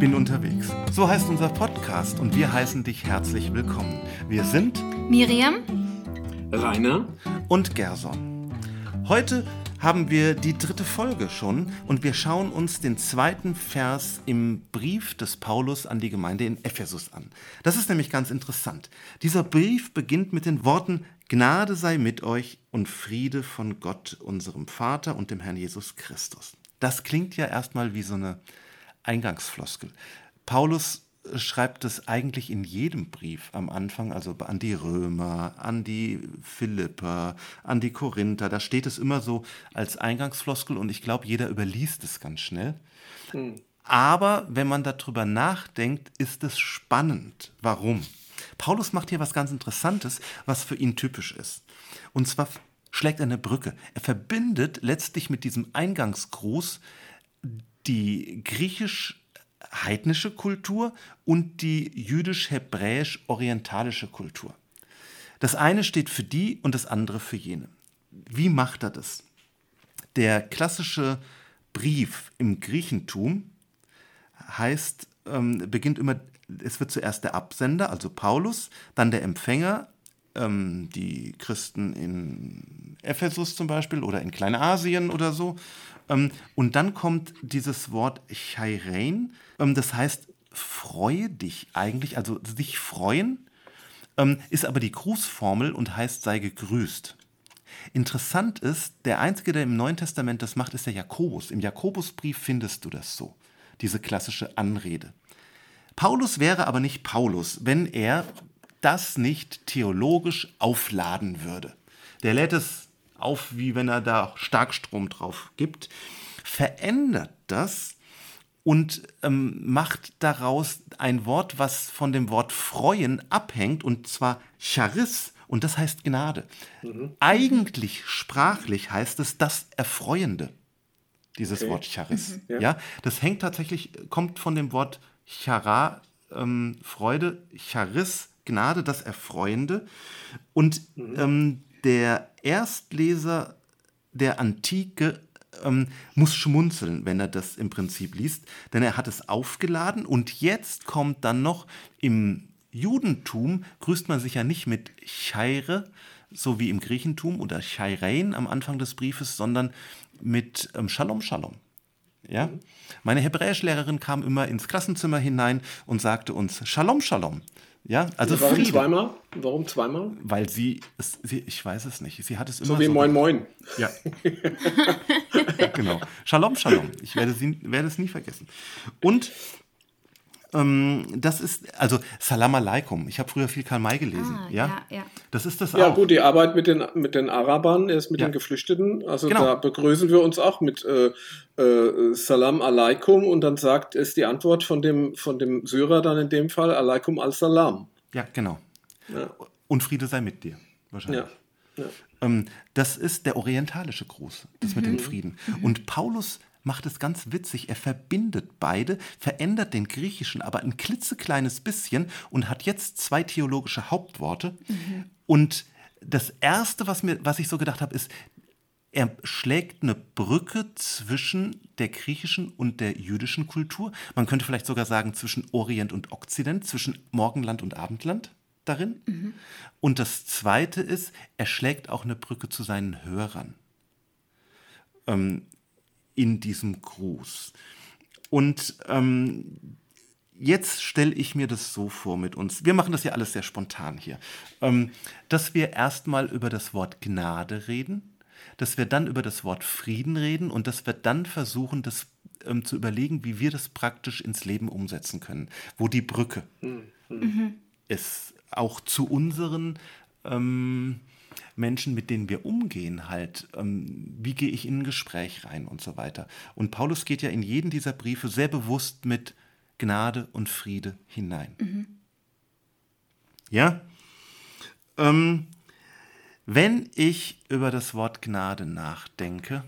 Bin unterwegs. So heißt unser Podcast und wir heißen dich herzlich willkommen. Wir sind Miriam, Rainer und Gerson. Heute haben wir die dritte Folge schon und wir schauen uns den zweiten Vers im Brief des Paulus an die Gemeinde in Ephesus an. Das ist nämlich ganz interessant. Dieser Brief beginnt mit den Worten Gnade sei mit euch und Friede von Gott, unserem Vater und dem Herrn Jesus Christus. Das klingt ja erstmal wie so eine Eingangsfloskel. Paulus schreibt es eigentlich in jedem Brief am Anfang, also an die Römer, an die Philipper, an die Korinther. Da steht es immer so als Eingangsfloskel und ich glaube, jeder überliest es ganz schnell. Hm. Aber wenn man darüber nachdenkt, ist es spannend. Warum? Paulus macht hier was ganz Interessantes, was für ihn typisch ist. Und zwar schlägt er eine Brücke. Er verbindet letztlich mit diesem Eingangsgruß die griechisch heidnische Kultur und die jüdisch-hebräisch-orientalische Kultur. Das eine steht für die und das andere für jene. Wie macht er das? Der klassische Brief im Griechentum heißt, ähm, beginnt immer, es wird zuerst der Absender, also Paulus, dann der Empfänger, ähm, die Christen in Ephesus zum Beispiel oder in Kleinasien oder so, und dann kommt dieses Wort Chairein, ähm, das heißt freue dich eigentlich, also sich freuen, ähm, ist aber die Grußformel und heißt sei gegrüßt. Interessant ist, der Einzige, der im Neuen Testament das macht, ist der Jakobus. Im Jakobusbrief findest du das so, diese klassische Anrede. Paulus wäre aber nicht Paulus, wenn er das nicht theologisch aufladen würde. Der lädt es auf, wie wenn er da Starkstrom drauf gibt, verändert das und ähm, macht daraus ein Wort, was von dem Wort freuen abhängt, und zwar Charis, und das heißt Gnade. Mhm. Eigentlich sprachlich heißt es das Erfreuende, dieses okay. Wort Charis. Mhm. Ja. ja. das hängt tatsächlich, kommt von dem Wort Chara, ähm, Freude, Charis, Gnade, das Erfreuende. Und mhm. ähm, der Erstleser der Antike ähm, muss schmunzeln, wenn er das im Prinzip liest, denn er hat es aufgeladen und jetzt kommt dann noch im Judentum grüßt man sich ja nicht mit Chaire, so wie im Griechentum oder Chairein am Anfang des Briefes, sondern mit ähm, Shalom Shalom. Ja? Mhm. Meine Hebräischlehrerin kam immer ins Klassenzimmer hinein und sagte uns Shalom Shalom. Ja, also Warum Friede. zweimal? Warum zweimal? Weil sie, es, sie, ich weiß es nicht, sie hat es immer so wie so Moin Moin. Ja. genau. Shalom, Shalom. Ich werde, sie, werde es nie vergessen. Und ähm, das ist, also Salam Aleikum. Ich habe früher viel Karl May gelesen. Ah, ja? ja? Ja, Das ist das ja, auch. Ja, gut, die Arbeit mit den, mit den Arabern, ist mit ja. den Geflüchteten. Also genau. da begrüßen wir uns auch mit äh, äh, Salam Aleikum und dann sagt, ist die Antwort von dem, von dem Syrer dann in dem Fall Aleikum al-Salam. Ja, genau. Ja. Und Friede sei mit dir, wahrscheinlich. Ja. Ähm, das ist der orientalische Gruß, das mhm. mit dem. Frieden. Mhm. Und Paulus macht es ganz witzig. Er verbindet beide, verändert den Griechischen aber ein klitzekleines bisschen und hat jetzt zwei theologische Hauptworte. Mhm. Und das Erste, was, mir, was ich so gedacht habe, ist, er schlägt eine Brücke zwischen der griechischen und der jüdischen Kultur. Man könnte vielleicht sogar sagen zwischen Orient und Okzident, zwischen Morgenland und Abendland darin. Mhm. Und das Zweite ist, er schlägt auch eine Brücke zu seinen Hörern. Ähm, in diesem Gruß. Und ähm, jetzt stelle ich mir das so vor mit uns. Wir machen das ja alles sehr spontan hier. Ähm, dass wir erstmal über das Wort Gnade reden, dass wir dann über das Wort Frieden reden und dass wir dann versuchen, das ähm, zu überlegen, wie wir das praktisch ins Leben umsetzen können. Wo die Brücke mhm. ist. Auch zu unseren ähm, Menschen, mit denen wir umgehen, halt, ähm, wie gehe ich in ein Gespräch rein und so weiter. Und Paulus geht ja in jeden dieser Briefe sehr bewusst mit Gnade und Friede hinein. Mhm. Ja? Ähm, wenn ich über das Wort Gnade nachdenke,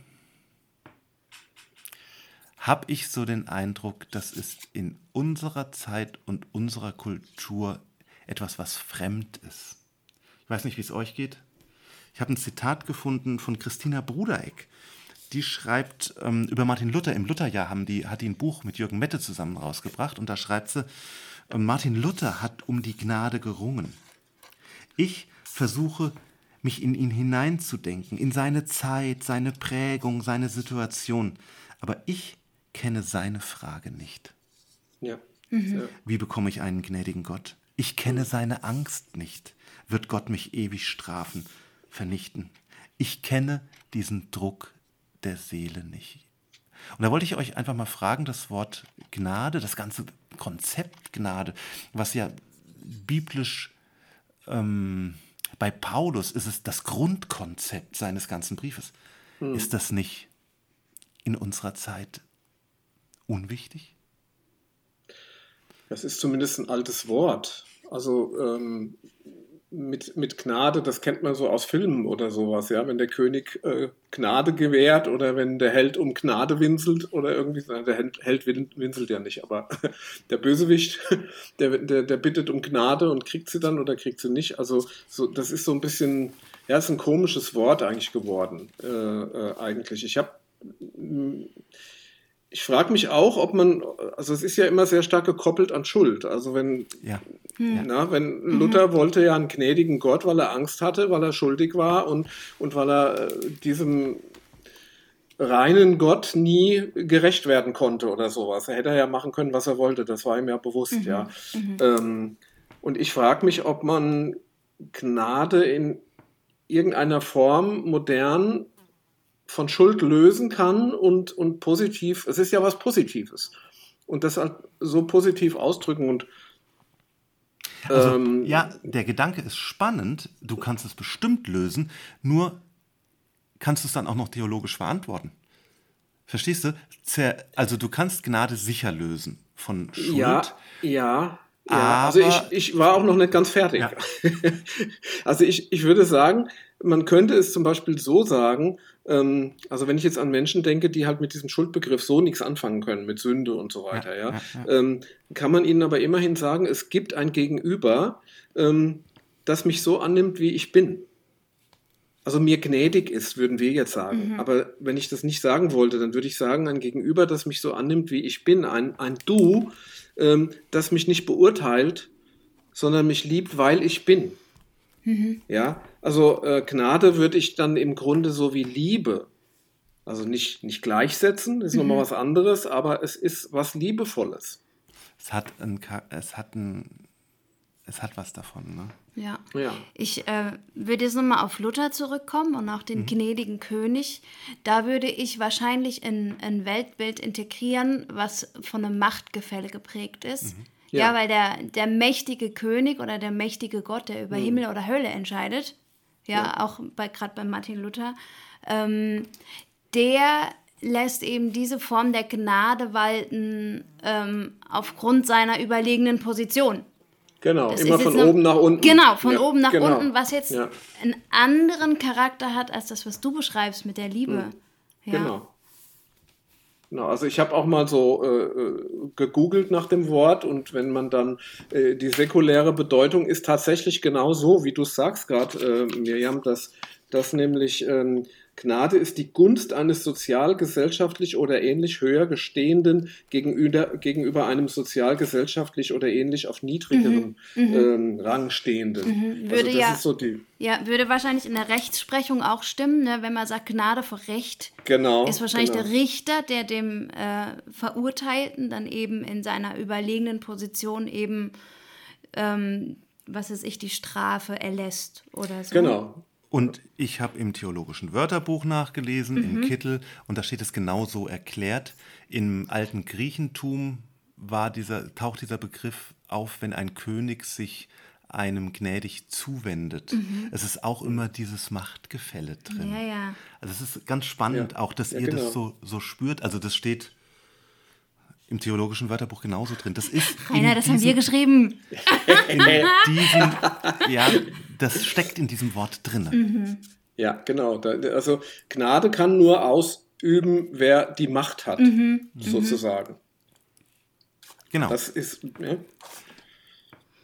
habe ich so den Eindruck, das ist in unserer Zeit und unserer Kultur etwas, was fremd ist. Ich weiß nicht, wie es euch geht. Ich habe ein Zitat gefunden von Christina Brudereck, die schreibt ähm, über Martin Luther. Im Lutherjahr haben die, hat die ein Buch mit Jürgen Mette zusammen rausgebracht und da schreibt sie, äh, Martin Luther hat um die Gnade gerungen. Ich versuche, mich in ihn hineinzudenken, in seine Zeit, seine Prägung, seine Situation. Aber ich kenne seine Frage nicht. Ja. Mhm. Wie bekomme ich einen gnädigen Gott? Ich kenne seine Angst nicht. Wird Gott mich ewig strafen, vernichten? Ich kenne diesen Druck der Seele nicht. Und da wollte ich euch einfach mal fragen, das Wort Gnade, das ganze Konzept Gnade, was ja biblisch ähm, bei Paulus ist es das Grundkonzept seines ganzen Briefes. Hm. Ist das nicht in unserer Zeit unwichtig? Das ist zumindest ein altes Wort. Also ähm, mit, mit Gnade, das kennt man so aus Filmen oder sowas, ja, wenn der König äh, Gnade gewährt oder wenn der Held um Gnade winselt oder irgendwie, der Held winselt ja nicht, aber der Bösewicht, der, der, der bittet um Gnade und kriegt sie dann oder kriegt sie nicht. Also so, das ist so ein bisschen, ja, ist ein komisches Wort eigentlich geworden, äh, äh, eigentlich. Ich habe ich frage mich auch, ob man, also es ist ja immer sehr stark gekoppelt an Schuld. Also wenn, ja. Hm. na, wenn mhm. Luther wollte ja einen gnädigen Gott, weil er Angst hatte, weil er schuldig war und, und weil er äh, diesem reinen Gott nie gerecht werden konnte oder sowas. Er hätte ja machen können, was er wollte. Das war ihm ja bewusst, mhm. ja. Mhm. Ähm, und ich frage mich, ob man Gnade in irgendeiner Form modern von Schuld lösen kann und, und positiv, es ist ja was Positives. Und das halt so positiv ausdrücken und also, ähm, ja, der Gedanke ist spannend, du kannst es bestimmt lösen, nur kannst du es dann auch noch theologisch verantworten. Verstehst du? Also du kannst Gnade sicher lösen von Schuld. Ja, ja. Ja, also ich, ich war auch noch nicht ganz fertig. Ja. also ich, ich würde sagen, man könnte es zum Beispiel so sagen, ähm, also wenn ich jetzt an Menschen denke, die halt mit diesem Schuldbegriff so nichts anfangen können, mit Sünde und so weiter, ja, ja, ja. Ähm, kann man ihnen aber immerhin sagen, es gibt ein Gegenüber, ähm, das mich so annimmt, wie ich bin. Also mir gnädig ist, würden wir jetzt sagen. Mhm. Aber wenn ich das nicht sagen wollte, dann würde ich sagen, ein Gegenüber, das mich so annimmt, wie ich bin, ein, ein Du, ähm, das mich nicht beurteilt, sondern mich liebt, weil ich bin. Mhm. Ja, also äh, Gnade würde ich dann im Grunde so wie Liebe, also nicht, nicht gleichsetzen, ist mhm. nochmal was anderes, aber es ist was Liebevolles. Es hat ein, es hat ein, es hat was davon, ne? Ja. ja. Ich äh, würde jetzt nochmal auf Luther zurückkommen und auch den mhm. gnädigen König. Da würde ich wahrscheinlich in ein Weltbild integrieren, was von einem Machtgefälle geprägt ist. Mhm. Ja. ja, weil der, der mächtige König oder der mächtige Gott, der über mhm. Himmel oder Hölle entscheidet, ja, ja. auch bei, gerade bei Martin Luther, ähm, der lässt eben diese Form der Gnade walten ähm, aufgrund seiner überlegenen Position. Genau, das immer von oben nach unten. Genau, von ja, oben nach genau. unten, was jetzt ja. einen anderen Charakter hat als das, was du beschreibst mit der Liebe. Mhm. Ja. Genau. Genau, also ich habe auch mal so äh, äh, gegoogelt nach dem Wort und wenn man dann äh, die säkuläre Bedeutung ist tatsächlich genau so, wie du sagst gerade, äh, Miriam, dass, dass nämlich ähm, Gnade ist die Gunst eines sozialgesellschaftlich oder ähnlich höher gestehenden gegenüber, gegenüber einem sozialgesellschaftlich oder ähnlich auf niedrigerem mhm, mhm. ähm, Rang stehenden. Mhm. Würde also ja, so ja, würde wahrscheinlich in der Rechtsprechung auch stimmen, ne? wenn man sagt Gnade vor Recht. Genau. Ist wahrscheinlich genau. der Richter, der dem äh, Verurteilten dann eben in seiner überlegenen Position eben, ähm, was weiß ich, die Strafe erlässt oder so. Genau. Und ich habe im theologischen Wörterbuch nachgelesen, mhm. im Kittel, und da steht es genau so erklärt. Im alten Griechentum war dieser, taucht dieser Begriff auf, wenn ein König sich einem gnädig zuwendet. Mhm. Es ist auch immer dieses Machtgefälle drin. Ja, ja. Also es ist ganz spannend, ja. auch dass ja, ihr genau. das so, so spürt. Also das steht im theologischen Wörterbuch genauso drin. Das ist Rainer, das haben wir geschrieben. In diesem, ja, das steckt in diesem Wort drin. Mhm. Ja, genau. Also Gnade kann nur ausüben, wer die Macht hat, mhm. mhm. sozusagen. Genau. Das ist. Ja.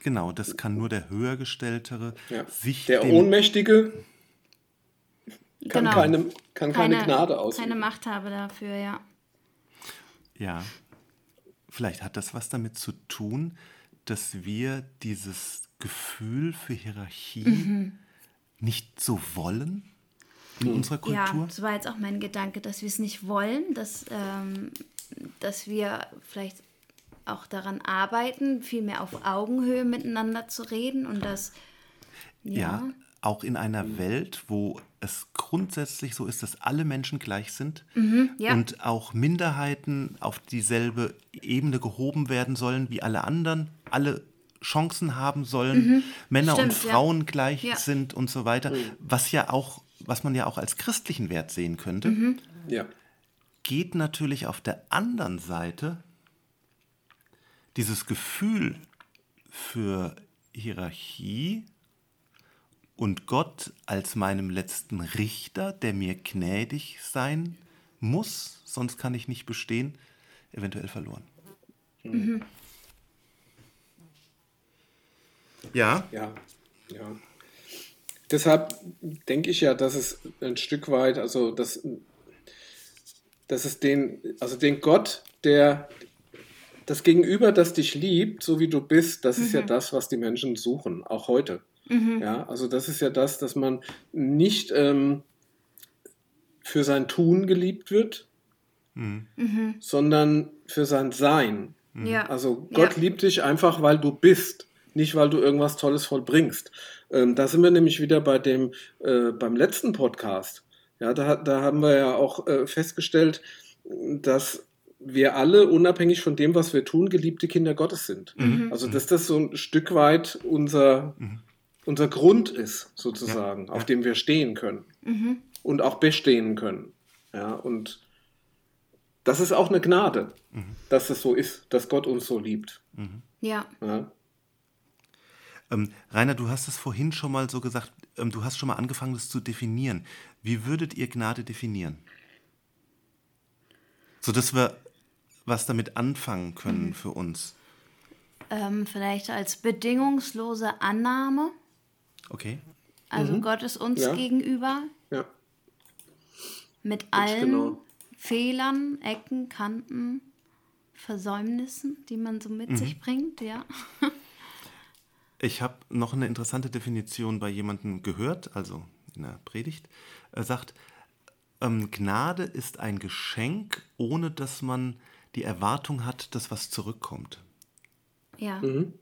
Genau, das kann nur der Höhergestelltere ja. sich. Der Ohnmächtige kann, genau. keine, kann keine, keine Gnade ausüben. Keine Macht habe dafür, ja. Ja, vielleicht hat das was damit zu tun, dass wir dieses Gefühl für Hierarchie mhm. nicht so wollen in mhm. unserer Kultur. Ja, das war jetzt auch mein Gedanke, dass wir es nicht wollen, dass, ähm, dass wir vielleicht auch daran arbeiten, viel mehr auf Augenhöhe miteinander zu reden und das ja, ja auch in einer Welt, wo es grundsätzlich so ist, dass alle Menschen gleich sind mhm, ja. und auch Minderheiten auf dieselbe Ebene gehoben werden sollen wie alle anderen, alle Chancen haben sollen, mhm, Männer stimmt, und Frauen ja. gleich ja. sind und so weiter, mhm. was ja auch, was man ja auch als christlichen Wert sehen könnte, mhm. ja. geht natürlich auf der anderen Seite dieses Gefühl für Hierarchie und Gott als meinem letzten Richter, der mir gnädig sein muss, sonst kann ich nicht bestehen, eventuell verloren. Mhm. Ja. Ja, ja. Deshalb denke ich ja, dass es ein Stück weit, also dass, dass es den, also den Gott, der das Gegenüber, das dich liebt, so wie du bist, das mhm. ist ja mhm. das, was die Menschen suchen, auch heute. Mhm. Ja, also das ist ja das, dass man nicht ähm, für sein Tun geliebt wird, mhm. mhm. sondern für sein Sein. Mhm. Ja. Also Gott ja. liebt dich einfach, weil du bist, nicht weil du irgendwas Tolles vollbringst. Ähm, da sind wir nämlich wieder bei dem äh, beim letzten Podcast. Ja, da, da haben wir ja auch äh, festgestellt, dass wir alle, unabhängig von dem, was wir tun, geliebte Kinder Gottes sind. Mhm. Also, dass das so ein Stück weit unser, mhm unser Grund ist, sozusagen, ja. auf dem wir stehen können mhm. und auch bestehen können. Ja, und das ist auch eine Gnade, mhm. dass es so ist, dass Gott uns so liebt. Mhm. Ja. ja. Ähm, Rainer, du hast es vorhin schon mal so gesagt, ähm, du hast schon mal angefangen, das zu definieren. Wie würdet ihr Gnade definieren? So dass wir was damit anfangen können mhm. für uns. Ähm, vielleicht als bedingungslose Annahme Okay. Also mhm. Gott ist uns ja. gegenüber. Ja. Mit allen genau. Fehlern, Ecken, Kanten, Versäumnissen, die man so mit mhm. sich bringt, ja. ich habe noch eine interessante Definition bei jemandem gehört, also in der Predigt. Er sagt, ähm, Gnade ist ein Geschenk, ohne dass man die Erwartung hat, dass was zurückkommt. Ja. Mhm.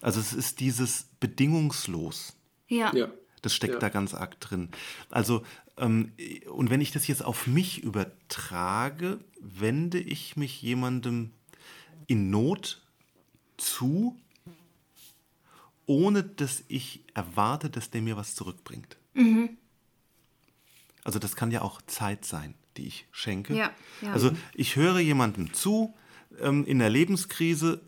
Also es ist dieses bedingungslos. Ja. ja. Das steckt ja. da ganz arg drin. Also, ähm, und wenn ich das jetzt auf mich übertrage, wende ich mich jemandem in Not zu, ohne dass ich erwarte, dass der mir was zurückbringt. Mhm. Also das kann ja auch Zeit sein, die ich schenke. Ja, ja. Also ich höre jemandem zu ähm, in der Lebenskrise,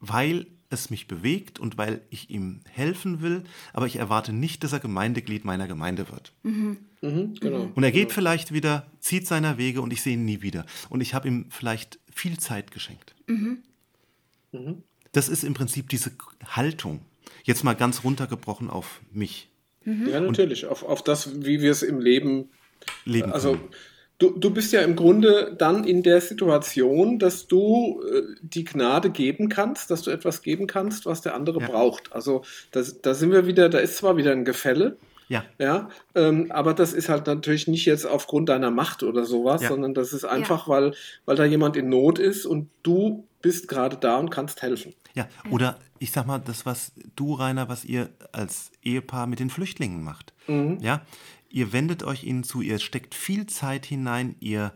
weil es mich bewegt und weil ich ihm helfen will, aber ich erwarte nicht, dass er Gemeindeglied meiner Gemeinde wird. Mhm. Mhm, genau. Und er geht genau. vielleicht wieder, zieht seiner Wege und ich sehe ihn nie wieder. Und ich habe ihm vielleicht viel Zeit geschenkt. Mhm. mhm. Das ist im Prinzip diese Haltung. Jetzt mal ganz runtergebrochen auf mich. Mhm. Ja, natürlich, auf, auf das, wie wir es im Leben, leben also können. Du, du bist ja im Grunde dann in der Situation, dass du äh, die Gnade geben kannst, dass du etwas geben kannst, was der andere ja. braucht. Also das, da sind wir wieder, da ist zwar wieder ein Gefälle, ja. Ja, ähm, aber das ist halt natürlich nicht jetzt aufgrund deiner Macht oder sowas, ja. sondern das ist einfach, ja. weil, weil da jemand in Not ist und du bist gerade da und kannst helfen. Ja, oder ich sag mal, das, was du, Rainer, was ihr als Ehepaar mit den Flüchtlingen macht. Mhm. Ja, ihr wendet euch ihnen zu, ihr steckt viel Zeit hinein, ihr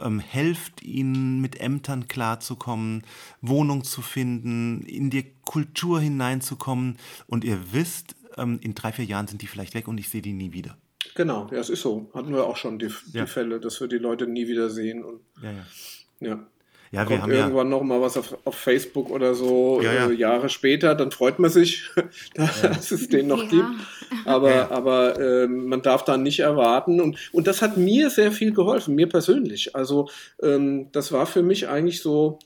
ähm, helft ihnen mit Ämtern klarzukommen, Wohnung zu finden, in die Kultur hineinzukommen und ihr wisst, ähm, in drei, vier Jahren sind die vielleicht weg und ich sehe die nie wieder. Genau, ja, es ist so. Hatten wir auch schon die, die ja. Fälle, dass wir die Leute nie wieder sehen. Und, ja, ja. ja. Ja, wir Kommt haben irgendwann ja, noch mal was auf, auf Facebook oder so ja, ja. Äh, Jahre später, dann freut man sich, dass es den noch gibt. Aber, aber äh, man darf da nicht erwarten. Und, und das hat mir sehr viel geholfen, mir persönlich. Also ähm, das war für mich eigentlich so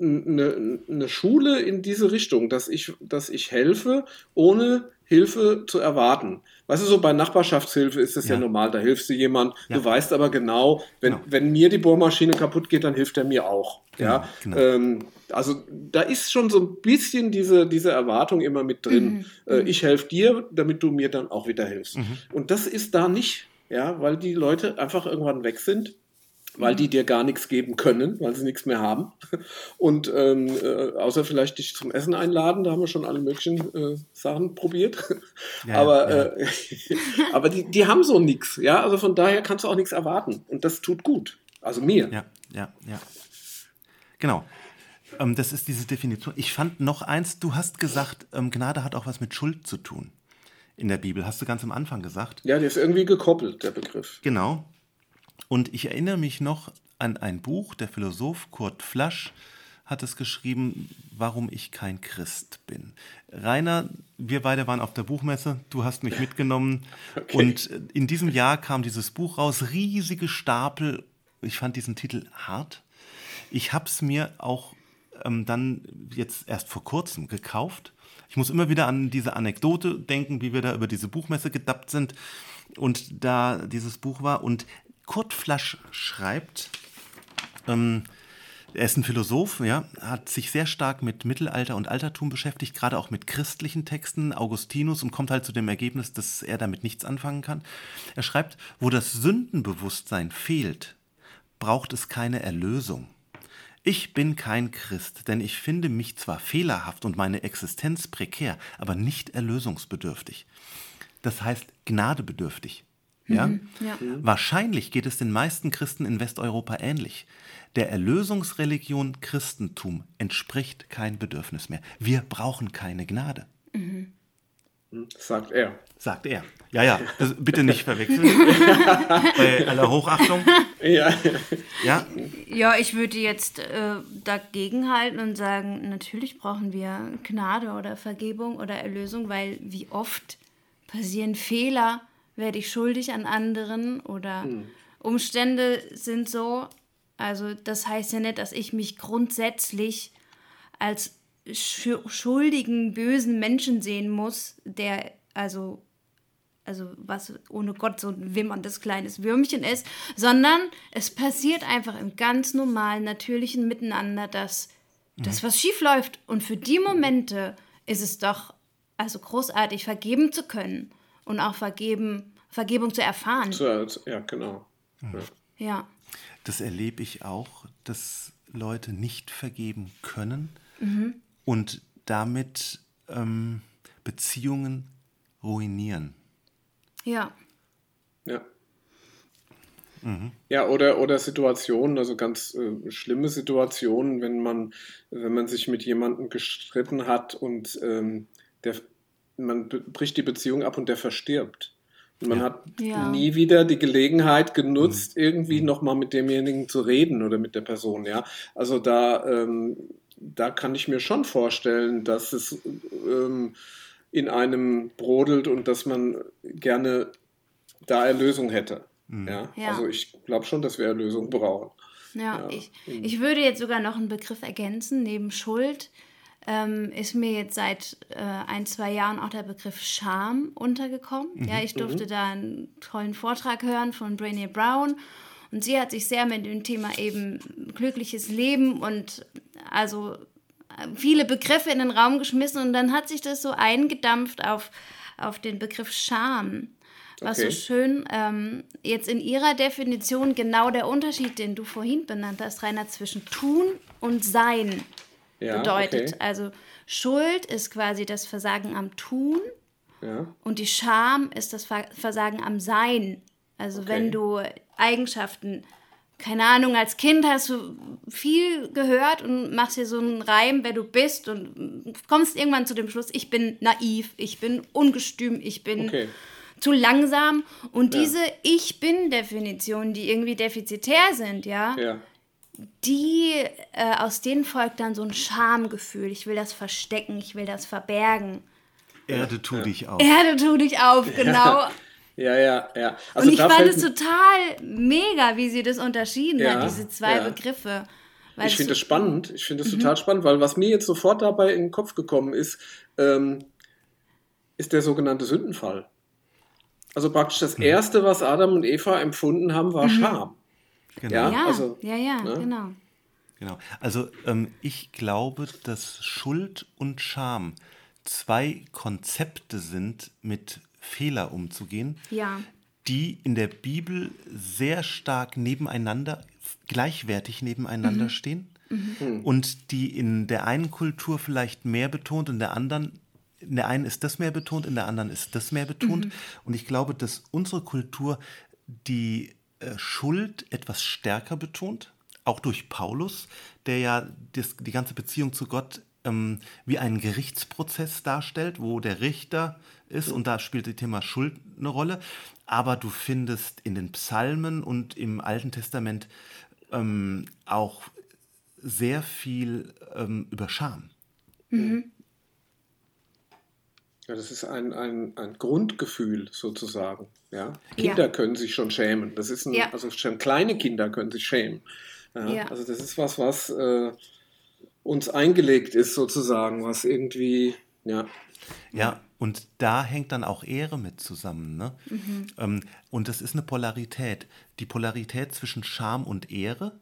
eine, eine Schule in diese Richtung, dass ich, dass ich helfe, ohne Hilfe zu erwarten. Weißt du, so bei Nachbarschaftshilfe ist es ja. ja. normal, da hilfst du jemand, ja. du weißt aber genau, wenn, genau. wenn mir die Bohrmaschine kaputt geht, dann hilft er mir auch. Genau, ja, genau. Ähm, also da ist schon so ein bisschen diese, diese Erwartung immer mit drin. Mhm. Äh, ich helfe dir, damit du mir dann auch wieder hilfst. Mhm. Und das ist da nicht, ja, weil die Leute einfach irgendwann weg sind weil die dir gar nichts geben können, weil sie nichts mehr haben. Und ähm, äh, außer vielleicht dich zum Essen einladen, da haben wir schon alle möglichen äh, Sachen probiert. Ja, aber ja. Äh, aber die, die haben so nichts, ja. Also von daher kannst du auch nichts erwarten. Und das tut gut. Also mir. Ja, ja, ja. Genau. Ähm, das ist diese Definition. Ich fand noch eins, du hast gesagt, ähm, Gnade hat auch was mit Schuld zu tun. In der Bibel, hast du ganz am Anfang gesagt. Ja, der ist irgendwie gekoppelt, der Begriff. Genau. Und ich erinnere mich noch an ein Buch, der Philosoph Kurt Flasch hat es geschrieben, warum ich kein Christ bin. Rainer, wir beide waren auf der Buchmesse, du hast mich mitgenommen okay. und in diesem Jahr kam dieses Buch raus, riesige Stapel. Ich fand diesen Titel hart. Ich habe es mir auch ähm, dann jetzt erst vor kurzem gekauft. Ich muss immer wieder an diese Anekdote denken, wie wir da über diese Buchmesse gedappt sind und da dieses Buch war. Und Kurt Flasch schreibt, ähm, er ist ein Philosoph, ja, hat sich sehr stark mit Mittelalter und Altertum beschäftigt, gerade auch mit christlichen Texten, Augustinus, und kommt halt zu dem Ergebnis, dass er damit nichts anfangen kann. Er schreibt, wo das Sündenbewusstsein fehlt, braucht es keine Erlösung. Ich bin kein Christ, denn ich finde mich zwar fehlerhaft und meine Existenz prekär, aber nicht erlösungsbedürftig. Das heißt gnadebedürftig. Ja? Mhm, ja? Wahrscheinlich geht es den meisten Christen in Westeuropa ähnlich. Der Erlösungsreligion Christentum entspricht kein Bedürfnis mehr. Wir brauchen keine Gnade. Mhm. Sagt er. Sagt er. Ja, ja, das bitte nicht verwechseln. Bei aller Hochachtung. Ja. Ja, ja ich würde jetzt äh, dagegen halten und sagen, natürlich brauchen wir Gnade oder Vergebung oder Erlösung, weil wie oft passieren Fehler werde ich schuldig an anderen oder hm. Umstände sind so. Also das heißt ja nicht, dass ich mich grundsätzlich als schuldigen, bösen Menschen sehen muss, der also also was ohne Gott so ein wimmerndes kleines Würmchen ist, sondern es passiert einfach im ganz normalen, natürlichen Miteinander, dass mhm. das was schief läuft. Und für die Momente ist es doch also großartig, vergeben zu können und auch vergeben, Vergebung zu erfahren. Ja, genau. Ja. ja. Das erlebe ich auch, dass Leute nicht vergeben können mhm. und damit ähm, Beziehungen ruinieren. Ja. Ja. Mhm. Ja, oder, oder Situationen, also ganz äh, schlimme Situationen, wenn man, wenn man sich mit jemandem gestritten hat und ähm, der man bricht die Beziehung ab und der verstirbt. Man ja. hat ja. nie wieder die Gelegenheit genutzt, mhm. irgendwie mhm. nochmal mit demjenigen zu reden oder mit der Person, ja. Also da, ähm, da kann ich mir schon vorstellen, dass es ähm, in einem brodelt und dass man gerne da Erlösung hätte. Mhm. Ja? ja? Also ich glaube schon, dass wir Erlösung brauchen. Ja, ja, Ich, ich würde jetzt sogar noch einen Begriff ergänzen, neben Schuld ähm, ist mir jetzt seit äh, ein, zwei Jahren auch der Begriff Scham untergekommen. Mhm. Ja, ich durfte mhm. da einen tollen Vortrag hören von Brené Brown und sie hat sich sehr mit dem Thema eben glückliches Leben und also viele Begriffe in den Raum geschmissen und dann hat sich das so eingedampft auf, auf den Begriff Scham. Was okay. so schön ähm, jetzt in ihrer Definition genau der Unterschied, den du vorhin benannt hast, Rainer, zwischen tun und sein ja, bedeutet. Okay. Also Schuld ist quasi das Versagen am Tun ja. und die Scham ist das Versagen am Sein. Also okay. wenn du Eigenschaften, keine Ahnung, als Kind hast du viel gehört und machst dir so einen Reim, wer du bist und kommst irgendwann zu dem Schluss, ich bin naiv, ich bin ungestüm, ich bin... Okay zu langsam. Und ja. diese Ich bin-Definitionen, die irgendwie defizitär sind, ja, ja die, äh, aus denen folgt dann so ein Schamgefühl. Ich will das verstecken, ich will das verbergen. Erde tu ja. dich auf. Erde tu dich auf, genau. Ja, ja, ja. Also Und ich fand es total mega, wie sie das unterschieden ja, hat, diese zwei ja. Begriffe. Weil ich finde es spannend. Ich finde es mhm. total spannend, weil was mir jetzt sofort dabei in den Kopf gekommen ist, ähm, ist der sogenannte Sündenfall. Also praktisch das mhm. Erste, was Adam und Eva empfunden haben, war mhm. Scham. Genau. Ja, ja, also, ja, ja ne? genau. Genau. Also ähm, ich glaube, dass Schuld und Scham zwei Konzepte sind, mit Fehler umzugehen, ja. die in der Bibel sehr stark nebeneinander, gleichwertig nebeneinander mhm. stehen mhm. und die in der einen Kultur vielleicht mehr betont, in der anderen in der einen ist das mehr betont, in der anderen ist das mehr betont. Mhm. Und ich glaube, dass unsere Kultur die Schuld etwas stärker betont, auch durch Paulus, der ja das, die ganze Beziehung zu Gott ähm, wie einen Gerichtsprozess darstellt, wo der Richter ist und da spielt das Thema Schuld eine Rolle. Aber du findest in den Psalmen und im Alten Testament ähm, auch sehr viel ähm, über Scham. Mhm. Ja, das ist ein, ein, ein Grundgefühl sozusagen. Ja? Kinder ja. können sich schon schämen. Das ist ein, ja. also schon kleine Kinder können sich schämen. Ja? ja. Also das ist was, was äh, uns eingelegt ist sozusagen, was irgendwie, ja. Ja, und da hängt dann auch Ehre mit zusammen. Ne? Mhm. Ähm, und das ist eine Polarität. Die Polarität zwischen Scham und Ehre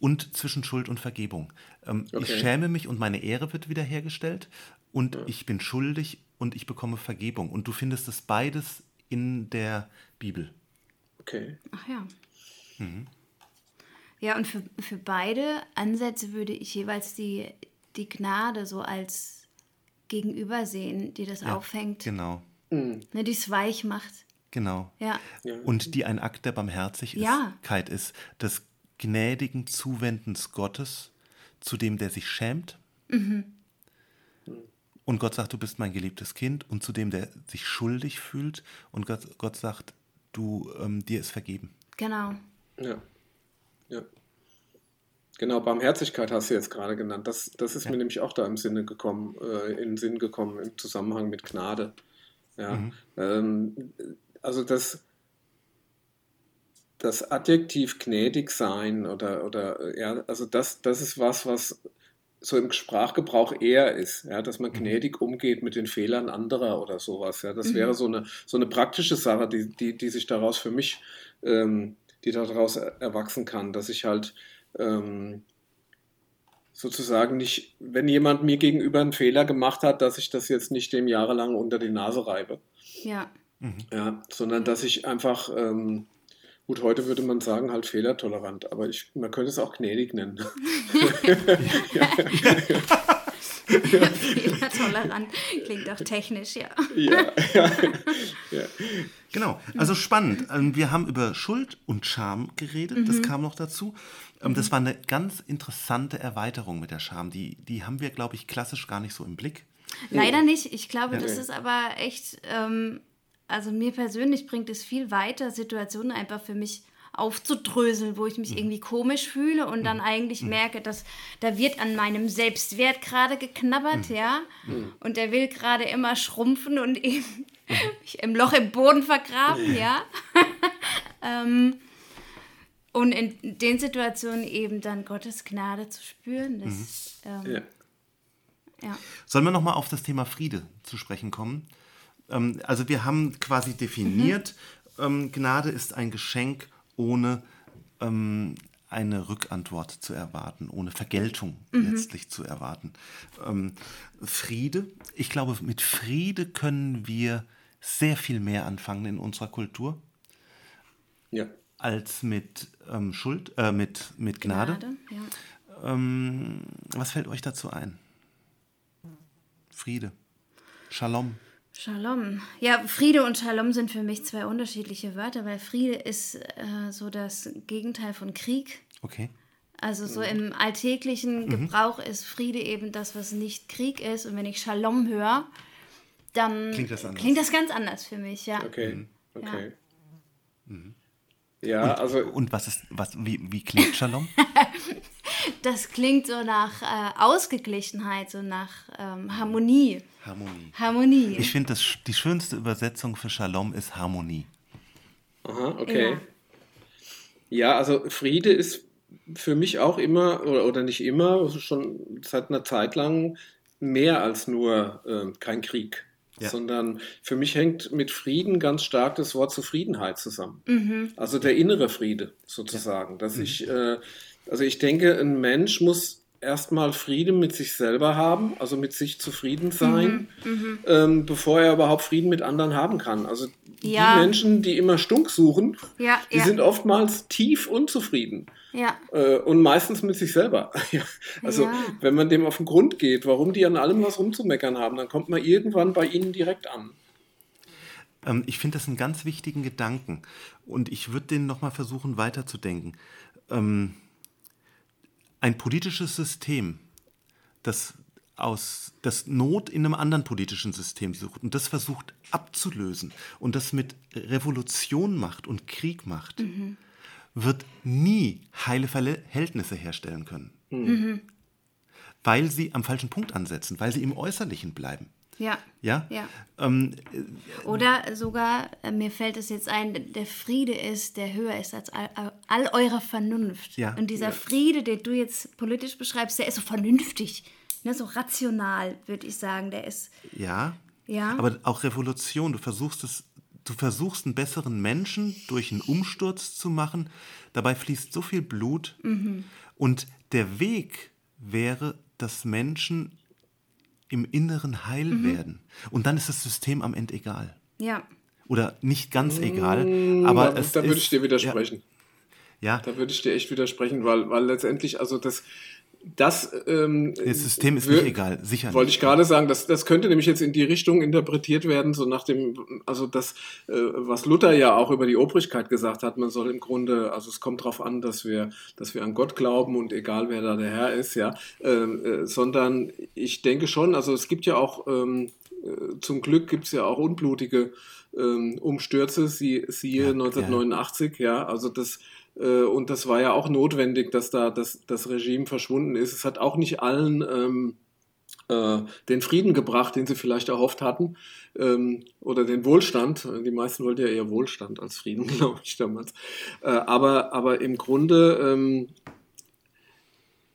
und zwischen Schuld und Vergebung. Ähm, okay. Ich schäme mich und meine Ehre wird wiederhergestellt und ja. ich bin schuldig und ich bekomme Vergebung. Und du findest es beides in der Bibel. Okay. Ach ja. Mhm. Ja, und für, für beide Ansätze würde ich jeweils die, die Gnade so als Gegenüber sehen, die das ja, auffängt. Genau. Mhm. Ne, die es weich macht. Genau. Ja. Und die ein Akt der Barmherzigkeit ja. ist, des gnädigen Zuwendens Gottes zu dem, der sich schämt. Mhm. Und Gott sagt, du bist mein geliebtes Kind. Und zu dem, der sich schuldig fühlt. Und Gott, Gott sagt, du, ähm, dir ist vergeben. Genau. Ja. Ja. Genau, Barmherzigkeit hast du jetzt gerade genannt. Das, das ist ja. mir nämlich auch da im Sinne gekommen, äh, in den Sinn gekommen im Zusammenhang mit Gnade. Ja. Mhm. Ähm, also das, das Adjektiv gnädig sein oder, oder ja, also das, das ist was, was so im Sprachgebrauch eher ist, ja, dass man mhm. gnädig umgeht mit den Fehlern anderer oder sowas. Ja. Das mhm. wäre so eine, so eine praktische Sache, die, die, die sich daraus für mich ähm, die daraus erwachsen kann, dass ich halt ähm, sozusagen nicht, wenn jemand mir gegenüber einen Fehler gemacht hat, dass ich das jetzt nicht dem jahrelang unter die Nase reibe. Ja. Mhm. Ja, sondern dass ich einfach, ähm, gut, heute würde man sagen, halt fehlertolerant, aber ich, man könnte es auch gnädig nennen. ja. Fehlertolerant klingt auch technisch, ja. Ja, ja, ja. Genau, also spannend. Ähm, wir haben über Schuld und Scham geredet, mhm. das kam noch dazu. Ähm, das war eine ganz interessante Erweiterung mit der Scham. Die, die haben wir, glaube ich, klassisch gar nicht so im Blick. Leider nicht. Ich glaube, ja. das ist aber echt, ähm, also mir persönlich bringt es viel weiter, Situationen einfach für mich aufzudröseln, wo ich mich mhm. irgendwie komisch fühle und dann mhm. eigentlich mhm. merke, dass da wird an meinem Selbstwert gerade geknabbert, ja, und der will gerade immer schrumpfen und eben mich im Loch im Boden vergraben, ja. ähm, und in den Situationen eben dann Gottes Gnade zu spüren, das, ähm, ja. Ja. Sollen wir nochmal auf das Thema Friede zu sprechen kommen? Ähm, also wir haben quasi definiert, mhm. ähm, Gnade ist ein Geschenk ohne ähm, eine Rückantwort zu erwarten, ohne Vergeltung mhm. letztlich zu erwarten. Ähm, Friede, ich glaube, mit Friede können wir sehr viel mehr anfangen in unserer Kultur. Ja. Als mit ähm, Schuld, äh, mit, mit Gnade. Gnade ja. Ähm, was fällt euch dazu ein? Friede. Shalom. Shalom. Ja, Friede und Shalom sind für mich zwei unterschiedliche Wörter, weil Friede ist äh, so das Gegenteil von Krieg. Okay. Also so im alltäglichen mhm. Gebrauch mhm. ist Friede eben das, was nicht Krieg ist. Und wenn ich Shalom höre, dann klingt das, klingt das ganz anders für mich, ja. Okay, mhm. okay. Ja, mhm. ja und, also. Und was ist, was, wie, wie klingt Shalom? das klingt so nach äh, Ausgeglichenheit, so nach ähm, Harmonie. Harmonie. Harmonie. Ich finde, die schönste Übersetzung für Shalom ist Harmonie. Aha, okay. Ja, ja also Friede ist für mich auch immer, oder, oder nicht immer, also schon seit einer Zeit lang mehr als nur äh, kein Krieg. Ja. Sondern für mich hängt mit Frieden ganz stark das Wort Zufriedenheit zusammen. Mhm. Also der innere Friede sozusagen. Ja. Dass mhm. ich, äh, also ich denke, ein Mensch muss erstmal Frieden mit sich selber haben, also mit sich zufrieden sein, mhm, mhm, ähm, bevor er überhaupt Frieden mit anderen haben kann. Also ja. die Menschen, die immer Stunk suchen, ja, die ja. sind oftmals tief unzufrieden. Ja. Äh, und meistens mit sich selber. also wenn man dem auf den Grund geht, warum die an allem was rumzumeckern haben, dann kommt man irgendwann bei ihnen direkt an. Ähm, ich finde das einen ganz wichtigen Gedanken und ich würde den nochmal versuchen weiterzudenken. Ähm, ein politisches System, das aus das Not in einem anderen politischen System sucht und das versucht abzulösen und das mit Revolution macht und Krieg macht, mhm. wird nie heile Verhältnisse herstellen können. Mhm. Weil sie am falschen Punkt ansetzen, weil sie im Äußerlichen bleiben. Ja. Ja? ja. Ähm, Oder sogar, äh, mir fällt es jetzt ein, der Friede ist, der höher ist als all, all eure Vernunft. Ja. Und dieser ja. Friede, den du jetzt politisch beschreibst, der ist so vernünftig, ne, so rational, würde ich sagen. Der ist. Ja. Ja. Aber auch Revolution, du versuchst es, du versuchst einen besseren Menschen durch einen Umsturz zu machen. Dabei fließt so viel Blut. Mhm. Und der Weg wäre, dass Menschen im Inneren heil mhm. werden. Und dann ist das System am Ende egal. Ja. Oder nicht ganz egal. Mm, aber da, es da würde ich dir widersprechen. Ja. ja. Da würde ich dir echt widersprechen, weil, weil letztendlich, also das, das, ähm, das System ist nicht egal, sicher. Wollte ich gerade sagen, das, das könnte nämlich jetzt in die Richtung interpretiert werden, so nach dem, also das, äh, was Luther ja auch über die Obrigkeit gesagt hat, man soll im Grunde, also es kommt darauf an, dass wir, dass wir an Gott glauben und egal wer da der Herr ist, ja, ähm, äh, sondern ich denke schon, also es gibt ja auch, ähm, äh, zum Glück gibt es ja auch unblutige ähm, Umstürze, sie, siehe ja, 1989, ja. ja, also das äh, und das war ja auch notwendig, dass da das, das Regime verschwunden ist. Es hat auch nicht allen ähm, äh, den Frieden gebracht, den sie vielleicht erhofft hatten, ähm, oder den Wohlstand. Die meisten wollten ja eher Wohlstand als Frieden, glaube ich, damals. Äh, aber, aber im Grunde, ähm,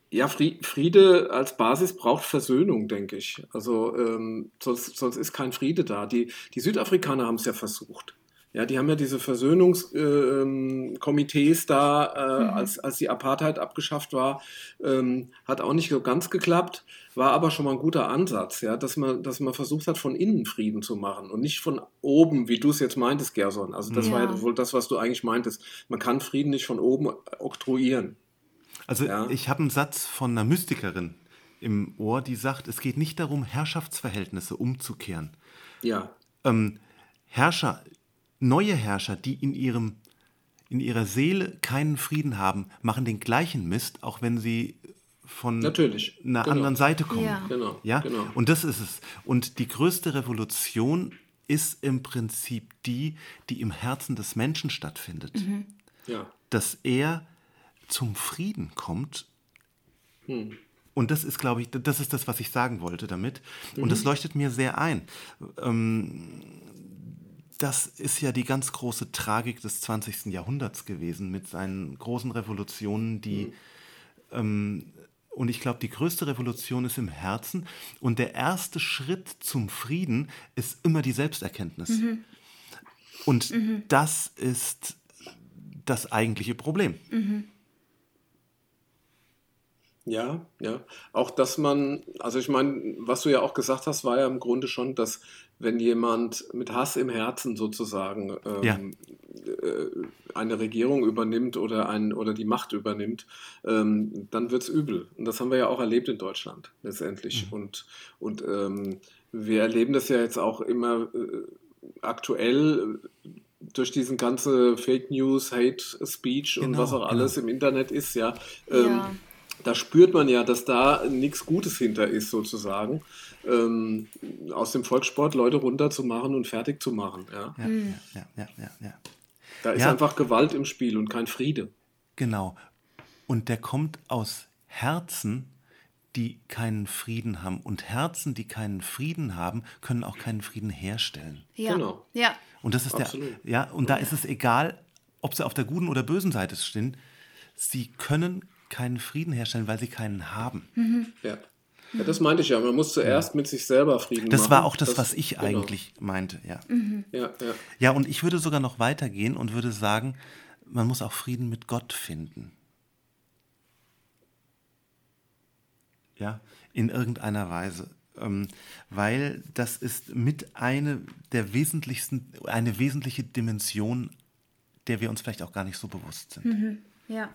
ja, Friede als Basis braucht Versöhnung, denke ich. Also ähm, sonst, sonst ist kein Friede da. Die, die Südafrikaner haben es ja versucht. Ja, die haben ja diese Versöhnungskomitees äh, da, äh, mhm. als, als die Apartheid abgeschafft war, ähm, hat auch nicht so ganz geklappt, war aber schon mal ein guter Ansatz, ja, dass man, dass man versucht hat, von innen Frieden zu machen und nicht von oben, wie du es jetzt meintest, Gerson. Also das ja. war ja wohl das, was du eigentlich meintest. Man kann Frieden nicht von oben oktroyieren. Also ja. ich habe einen Satz von einer Mystikerin im Ohr, die sagt, es geht nicht darum, Herrschaftsverhältnisse umzukehren. Ja. Ähm, Herrscher Neue Herrscher, die in, ihrem, in ihrer Seele keinen Frieden haben, machen den gleichen Mist, auch wenn sie von Natürlich. einer genau. anderen Seite kommen. Ja. Genau. ja? Genau. Und das ist es. Und die größte Revolution ist im Prinzip die, die im Herzen des Menschen stattfindet. Mhm. Ja. Dass er zum Frieden kommt. Hm. Und das ist, glaube ich, das ist das, was ich sagen wollte damit. Mhm. Und das leuchtet mir sehr ein. Ähm, das ist ja die ganz große Tragik des 20. Jahrhunderts gewesen mit seinen großen Revolutionen, die mhm. ähm, und ich glaube, die größte Revolution ist im Herzen und der erste Schritt zum Frieden ist immer die Selbsterkenntnis. Mhm. Und mhm. das ist das eigentliche Problem. Mhm. Ja, ja. Auch dass man, also ich meine, was du ja auch gesagt hast, war ja im Grunde schon, dass wenn jemand mit Hass im Herzen sozusagen ähm, ja. äh, eine Regierung übernimmt oder, ein, oder die Macht übernimmt, ähm, dann wird es übel. Und das haben wir ja auch erlebt in Deutschland letztendlich. Mhm. Und, und ähm, wir erleben das ja jetzt auch immer äh, aktuell durch diesen ganze Fake News, Hate Speech genau, und was auch alles genau. im Internet ist, ja. ja ähm, da spürt man ja, dass da nichts Gutes hinter ist, sozusagen. Ähm, aus dem Volkssport Leute runterzumachen und fertig zu machen. Ja, ja, mhm. ja, ja, ja, ja, Da ist einfach Gewalt im Spiel und kein Friede. Genau. Und der kommt aus Herzen, die keinen Frieden haben. Und Herzen, die keinen Frieden haben, können auch keinen Frieden herstellen. Ja. Genau. Ja. Und das ist Absolut. der, ja, und da ist es egal, ob sie auf der guten oder bösen Seite stehen sie können keinen Frieden herstellen, weil sie keinen haben. Mhm. Ja. Ja. das meinte ich ja. Man muss zuerst mit sich selber Frieden das machen. Das war auch das, das was ich genau. eigentlich meinte, ja. Mhm. ja. Ja, ja. und ich würde sogar noch weitergehen und würde sagen, man muss auch Frieden mit Gott finden. Ja, in irgendeiner Weise. Ähm, weil das ist mit eine der wesentlichsten, eine wesentliche Dimension, der wir uns vielleicht auch gar nicht so bewusst sind. Mhm. Ja.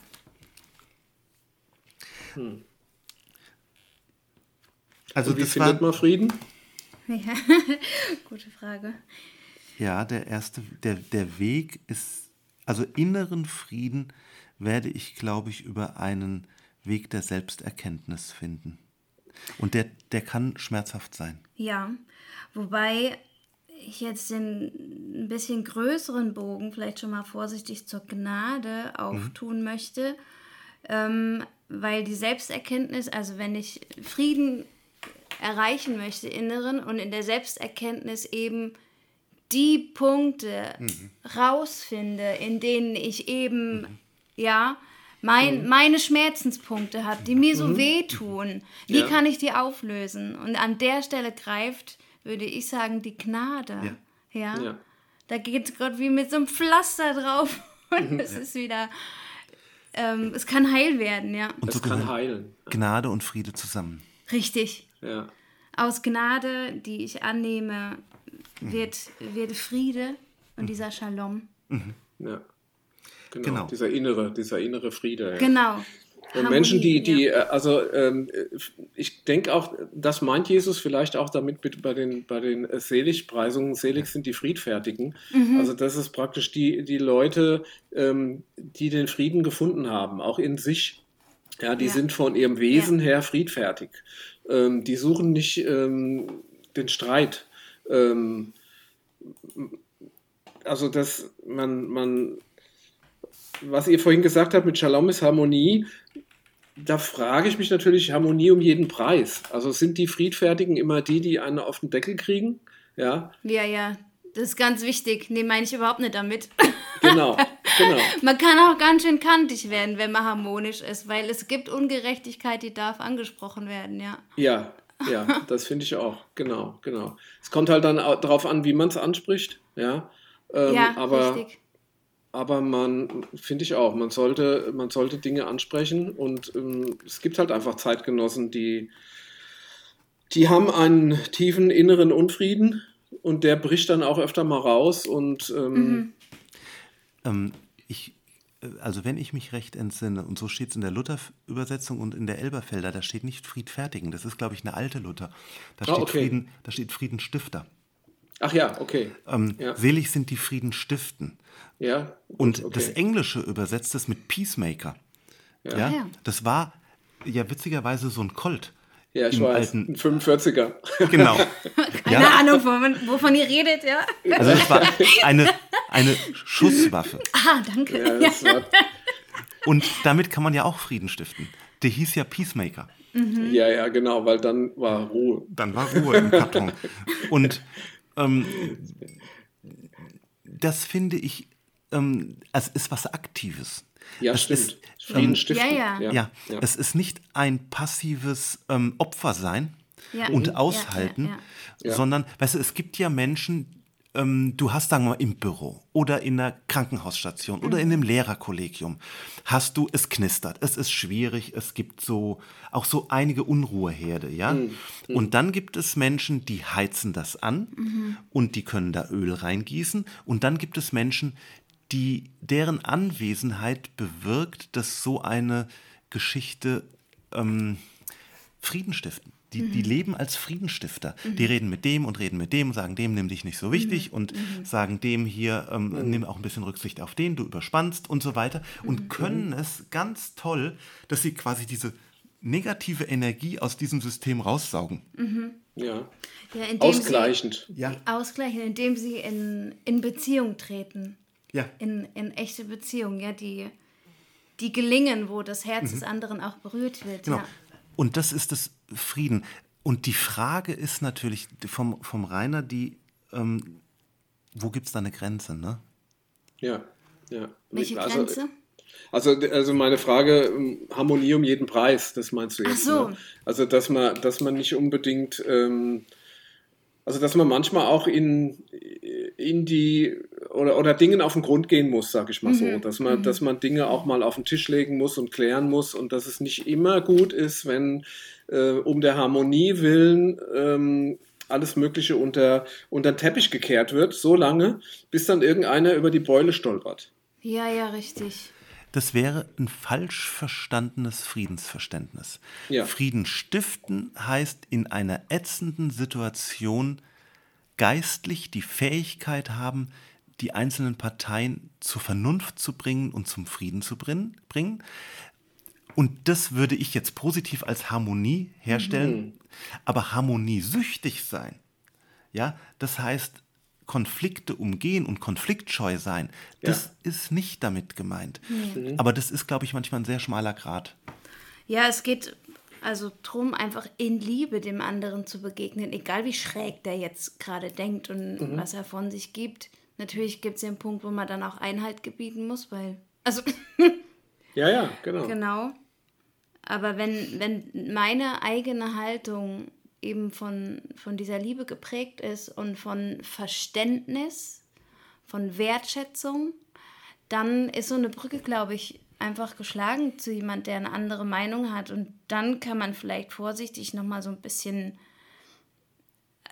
Hm. Also, wie findet war, man Frieden? Ja, gute Frage. Ja, der erste, der, der Weg ist, also inneren Frieden werde ich, glaube ich, über einen Weg der Selbsterkenntnis finden. Und der, der kann schmerzhaft sein. Ja, wobei ich jetzt den ein bisschen größeren Bogen vielleicht schon mal vorsichtig zur Gnade auftun mhm. möchte, ähm, weil die Selbsterkenntnis, also wenn ich Frieden erreichen möchte, inneren und in der Selbsterkenntnis eben die Punkte mhm. rausfinde, in denen ich eben, mhm. ja, mein, mhm. meine Schmerzenspunkte habe, die mir so mhm. wehtun. Wie ja. kann ich die auflösen? Und an der Stelle greift, würde ich sagen, die Gnade. Ja. ja? ja. Da geht Gott wie mit so einem Pflaster drauf und es ist wieder, ähm, es kann heil werden, ja. Und es so kann heilen. Gnade und Friede zusammen. Richtig. Ja. Aus Gnade, die ich annehme, wird, wird Friede und dieser Shalom. Mhm. Ja. Genau, genau, Dieser innere, dieser innere Friede. Ja. Genau. Und Menschen, die, die, ja. Äh, also ähm, ich denke auch, das meint Jesus vielleicht auch damit bei den, bei den Seligpreisungen, selig sind die Friedfertigen. Mhm. Also das ist praktisch die, die Leute, ähm, die den Frieden gefunden haben, auch in sich. Ja, die ja. sind von ihrem Wesen ja. her friedfertig. Ähm, die suchen nicht ähm, den Streit. Ähm, also das, man, man was ihr vorhin gesagt habt mit Shalom ist Harmonie, da frage ich mich natürlich Harmonie um jeden Preis. Also sind die Friedfertigen immer die, die einen auf den Deckel kriegen? Ja, ja, ja. Das ist ganz wichtig. Nee, meine ich überhaupt nicht damit. Genau, genau. man kann auch ganz schön kantig werden, wenn man harmonisch ist, weil es gibt Ungerechtigkeit, die darf angesprochen werden, ja. Ja, ja, das finde ich auch. Genau, genau. Es kommt halt dann darauf an, wie man es anspricht, ja. Ähm, ja, aber, richtig aber man, finde ich auch, man sollte, man sollte Dinge ansprechen und ähm, es gibt halt einfach Zeitgenossen, die, die haben einen tiefen inneren Unfrieden und der bricht dann auch öfter mal raus und ähm, mhm. ähm, ich, äh, also wenn ich mich recht entsinne, und so steht es in der Luther-Übersetzung und in der Elberfelder, da steht nicht Friedfertigen, das ist, glaube ich, eine alte Luther. Da ah, steht, okay. Frieden, da steht Friedenstifter. Ach ja, okay. Ähm, ja. Selig sind die Frieden stiften. Ja. Und okay. das Englische übersetzt es mit Peacemaker. Ja. ja. Ah, das war ja witzigerweise so ein Colt. Ja, ich weiß. Alten, ein 45er. Genau. Keine ja. Ahnung, wovon, wovon, ihr redet, ja. Also es war eine, eine Schusswaffe. Ah, danke. Ja, Und damit kann man ja auch Frieden stiften. Der hieß ja Peacemaker. Mhm. Ja, ja, genau, weil dann war Ruhe. Dann war Ruhe im Karton. Und ähm, das finde ich, ähm, es ist was Aktives. Ja, es stimmt. Ist, ähm, ja, ja. Ja, ja, es ist nicht ein passives ähm, Opfersein ja. und Aushalten, sondern, weißt du, es gibt ja Menschen, ähm, du hast, sagen wir mal, im Büro oder in einer Krankenhausstation mhm. oder in einem Lehrerkollegium, hast du, es knistert, es ist schwierig, es gibt so auch so einige Unruheherde, ja. Mhm. Und dann gibt es Menschen, die heizen das an mhm. und die können da Öl reingießen. Und dann gibt es Menschen, die deren Anwesenheit bewirkt, dass so eine Geschichte ähm, Frieden stiften. Die, mhm. die leben als Friedenstifter. Mhm. Die reden mit dem und reden mit dem, sagen dem, nimm dich nicht so wichtig mhm. und mhm. sagen dem hier, ähm, mhm. nimm auch ein bisschen Rücksicht auf den, du überspannst und so weiter. Und mhm. können es ganz toll, dass sie quasi diese negative Energie aus diesem System raussaugen. Ja. ja ausgleichend. Sie, ja. Ausgleichend, indem sie in, in Beziehung treten. Ja. In, in echte Beziehungen, ja, die, die gelingen, wo das Herz des anderen auch berührt wird. Genau. Ja. Und das ist das Frieden. Und die Frage ist natürlich vom, vom Rainer, die, ähm, wo gibt es da eine Grenze, ne? Ja, ja. Welche also, Grenze? Also, also meine Frage, ähm, Harmonie um jeden Preis, das meinst du jetzt? Ach so. Ne? Also, dass man, dass man nicht unbedingt, ähm, also dass man manchmal auch in, in die oder, oder Dingen auf den Grund gehen muss, sag ich mal mhm. so. Dass man, mhm. dass man Dinge auch mal auf den Tisch legen muss und klären muss und dass es nicht immer gut ist, wenn äh, um der Harmonie willen ähm, alles Mögliche unter, unter den Teppich gekehrt wird, so lange, bis dann irgendeiner über die Beule stolpert. Ja, ja, richtig. Das wäre ein falsch verstandenes Friedensverständnis. Ja. Frieden stiften heißt in einer ätzenden Situation geistlich die Fähigkeit haben, die einzelnen Parteien zur Vernunft zu bringen und zum Frieden zu bringen. Und das würde ich jetzt positiv als Harmonie herstellen. Mhm. Aber harmoniesüchtig sein, ja, das heißt Konflikte umgehen und konfliktscheu sein, das ja. ist nicht damit gemeint. Mhm. Aber das ist, glaube ich, manchmal ein sehr schmaler Grad. Ja, es geht also darum, einfach in Liebe dem anderen zu begegnen, egal wie schräg der jetzt gerade denkt und mhm. was er von sich gibt. Natürlich gibt es den Punkt, wo man dann auch Einhalt gebieten muss, weil. Also. ja, ja, genau. Genau. Aber wenn, wenn meine eigene Haltung eben von, von dieser Liebe geprägt ist und von Verständnis, von Wertschätzung, dann ist so eine Brücke, glaube ich, einfach geschlagen zu jemand, der eine andere Meinung hat. Und dann kann man vielleicht vorsichtig nochmal so ein bisschen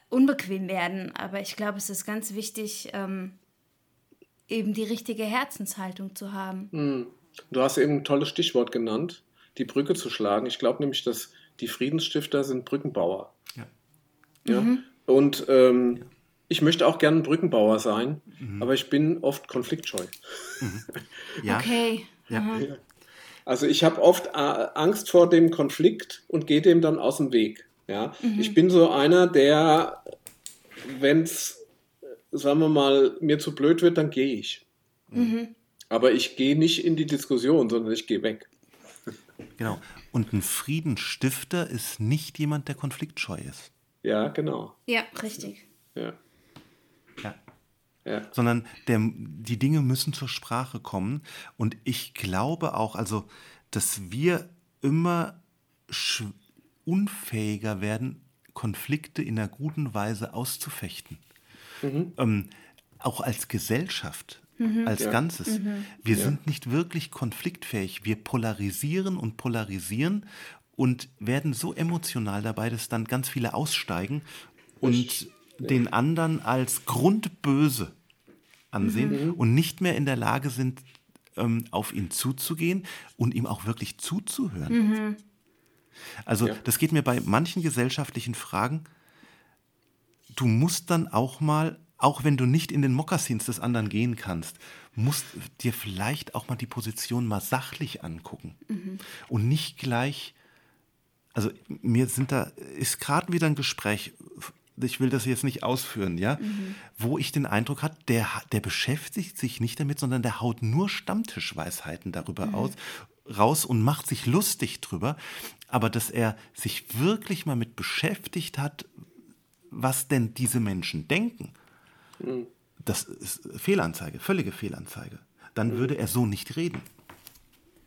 unbequem werden. Aber ich glaube, es ist ganz wichtig, ähm, eben die richtige Herzenshaltung zu haben. Hm. Du hast eben ein tolles Stichwort genannt, die Brücke zu schlagen. Ich glaube nämlich, dass die Friedensstifter sind Brückenbauer. Ja. ja? Mhm. Und ähm, ja. ich möchte auch gerne Brückenbauer sein, mhm. aber ich bin oft konfliktscheu. Mhm. Ja. Okay. Ja. Also ich habe oft äh, Angst vor dem Konflikt und gehe dem dann aus dem Weg. Ja? Mhm. Ich bin so einer, der, wenn es, sagen wir mal, mir zu blöd wird, dann gehe ich. Mhm. Aber ich gehe nicht in die Diskussion, sondern ich gehe weg. Genau. Und ein Friedensstifter ist nicht jemand, der konfliktscheu ist. Ja, genau. Ja, richtig. Ja. Ja. Sondern der, die Dinge müssen zur Sprache kommen. Und ich glaube auch, also, dass wir immer unfähiger werden, Konflikte in einer guten Weise auszufechten. Mhm. Ähm, auch als Gesellschaft mhm. als ja. Ganzes. Mhm. Wir ja. sind nicht wirklich konfliktfähig. Wir polarisieren und polarisieren und werden so emotional dabei, dass dann ganz viele aussteigen und ich, den anderen als grundböse ansehen mhm. und nicht mehr in der Lage sind, ähm, auf ihn zuzugehen und ihm auch wirklich zuzuhören. Mhm. Also ja. das geht mir bei manchen gesellschaftlichen Fragen, du musst dann auch mal auch wenn du nicht in den Mokassins des anderen gehen kannst, musst dir vielleicht auch mal die Position mal sachlich angucken mhm. und nicht gleich. Also mir sind da ist gerade wieder ein Gespräch. Ich will das jetzt nicht ausführen, ja, mhm. wo ich den Eindruck hatte, der, der beschäftigt sich nicht damit, sondern der haut nur Stammtischweisheiten darüber mhm. aus, raus und macht sich lustig drüber. Aber dass er sich wirklich mal mit beschäftigt hat, was denn diese Menschen denken das ist Fehlanzeige, völlige Fehlanzeige. Dann würde er so nicht reden.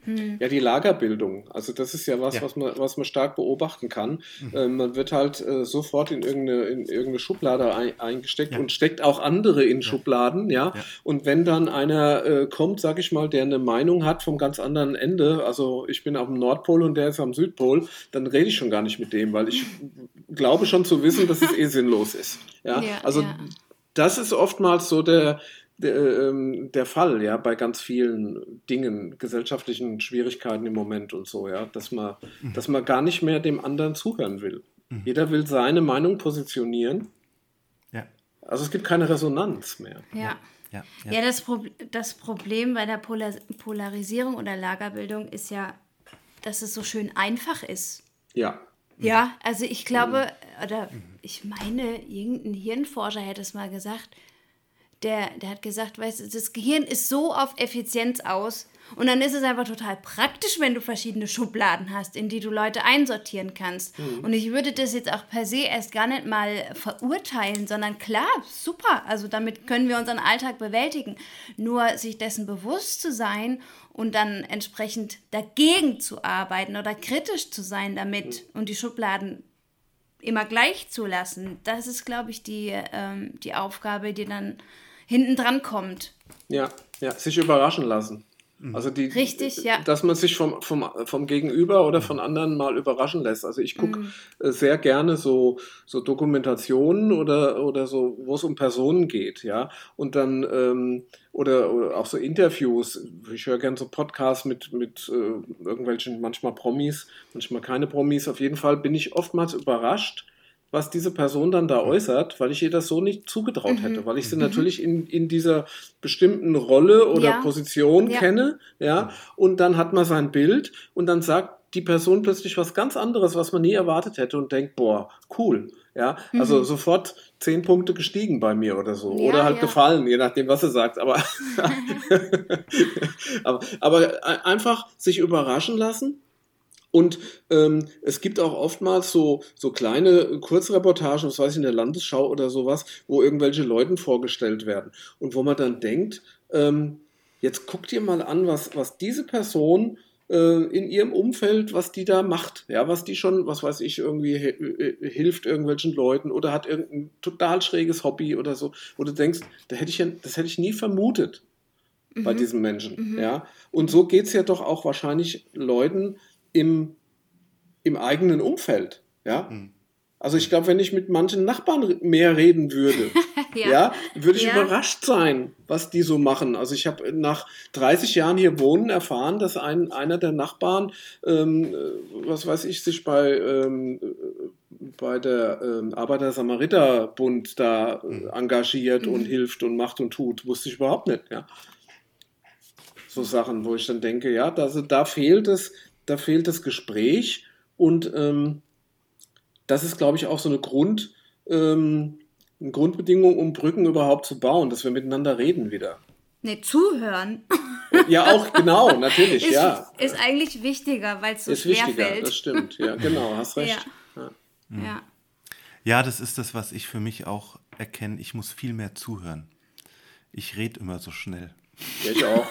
Hm. Ja, die Lagerbildung. Also das ist ja was, ja. Was, man, was man stark beobachten kann. Mhm. Äh, man wird halt äh, sofort in irgendeine, in irgendeine Schublade ein, eingesteckt ja. und steckt auch andere in ja. Schubladen, ja? Und wenn dann einer äh, kommt, sag ich mal, der eine Meinung hat vom ganz anderen Ende, also ich bin am Nordpol und der ist am Südpol, dann rede ich schon gar nicht mit dem, weil ich glaube schon zu wissen, dass es eh sinnlos ist. Ja, also das ist oftmals so der, der, ähm, der, Fall, ja, bei ganz vielen Dingen, gesellschaftlichen Schwierigkeiten im Moment und so, ja, dass man, mhm. dass man gar nicht mehr dem anderen zuhören will. Mhm. Jeder will seine Meinung positionieren. Ja. Also es gibt keine Resonanz mehr. Ja. Ja, ja. ja das, Pro das Problem bei der Polar Polarisierung oder Lagerbildung ist ja, dass es so schön einfach ist. Ja. Ja, also ich glaube, oder ich meine, irgendein Hirnforscher hätte es mal gesagt, der, der hat gesagt, weißt du, das Gehirn ist so auf Effizienz aus Und dann ist es einfach total praktisch, wenn du verschiedene Schubladen hast, in die du Leute einsortieren kannst. Mhm. Und ich würde das jetzt auch per se erst gar nicht mal verurteilen, sondern klar, super. Also damit können wir unseren Alltag bewältigen. Nur sich dessen bewusst zu sein und dann entsprechend dagegen zu arbeiten oder kritisch zu sein damit mhm. und die Schubladen immer gleich zu lassen, das ist, glaube ich, die, ähm, die Aufgabe, die dann hinten dran kommt. Ja, ja, sich überraschen lassen. Also die, Richtig, ja. Dass man sich vom, vom, vom Gegenüber oder von anderen mal überraschen lässt. Also ich gucke mhm. Äh, sehr gerne so, so Dokumentationen oder, oder so, wo es um Personen geht, ja. Und dann ähm, oder, oder auch so Interviews. Ich höre gerne so Podcasts mit, mit äh, irgendwelchen, manchmal Promis, manchmal keine Promis. Auf jeden Fall bin ich oftmals überrascht, was diese Person dann da mhm. äußert, weil ich ihr das so nicht zugetraut mhm. hätte, weil ich sie mhm. natürlich in, in dieser bestimmten Rolle oder ja. Position ja. kenne, ja, und dann hat man sein Bild und dann sagt die Person plötzlich was ganz anderes, was man nie erwartet hätte und denkt, boah, cool. Ja, also mhm. sofort zehn Punkte gestiegen bei mir oder so. Ja, oder halt ja. gefallen, je nachdem, was er sagt. Aber, aber, aber einfach sich überraschen lassen und ähm, es gibt auch oftmals so, so kleine Kurzreportagen, was weiß ich, in der Landesschau oder sowas, wo irgendwelche Leute vorgestellt werden. Und wo man dann denkt, ähm, jetzt guckt ihr mal an, was, was diese Person äh, in ihrem Umfeld, was die da macht. Ja, was die schon, was weiß ich, irgendwie äh, hilft irgendwelchen Leuten oder hat irgendein total schräges Hobby oder so. Wo du denkst, da hätte ich ja, das hätte ich nie vermutet mhm. bei diesen Menschen. Mhm. Ja. Und so geht es ja doch auch wahrscheinlich Leuten, im, im eigenen Umfeld. Ja? Mhm. Also ich glaube, wenn ich mit manchen Nachbarn mehr reden würde, ja. ja. würde ich ja. überrascht sein, was die so machen. Also ich habe nach 30 Jahren hier wohnen erfahren, dass ein, einer der Nachbarn, ähm, was weiß ich, sich bei, ähm, bei der ähm, Arbeiter-Samariter-Bund da äh, mhm. engagiert mhm. und hilft und macht und tut. Wusste ich überhaupt nicht. Ja. So Sachen, wo ich dann denke, ja, da, da fehlt es, da fehlt das Gespräch und ähm, das ist, glaube ich, auch so eine Grund, ähm, eine Grundbedingung, um Brücken überhaupt zu bauen, dass wir miteinander reden wieder. Ne, zuhören. Ja, auch genau, natürlich, ist, ja. Ist eigentlich wichtiger, weil es so ist schwer wichtiger, fällt. Das stimmt, ja, genau, hast recht. Ja. Ja. ja. ja, das ist das, was ich für mich auch erkenne. Ich muss viel mehr zuhören. Ich rede immer so schnell. Ich auch.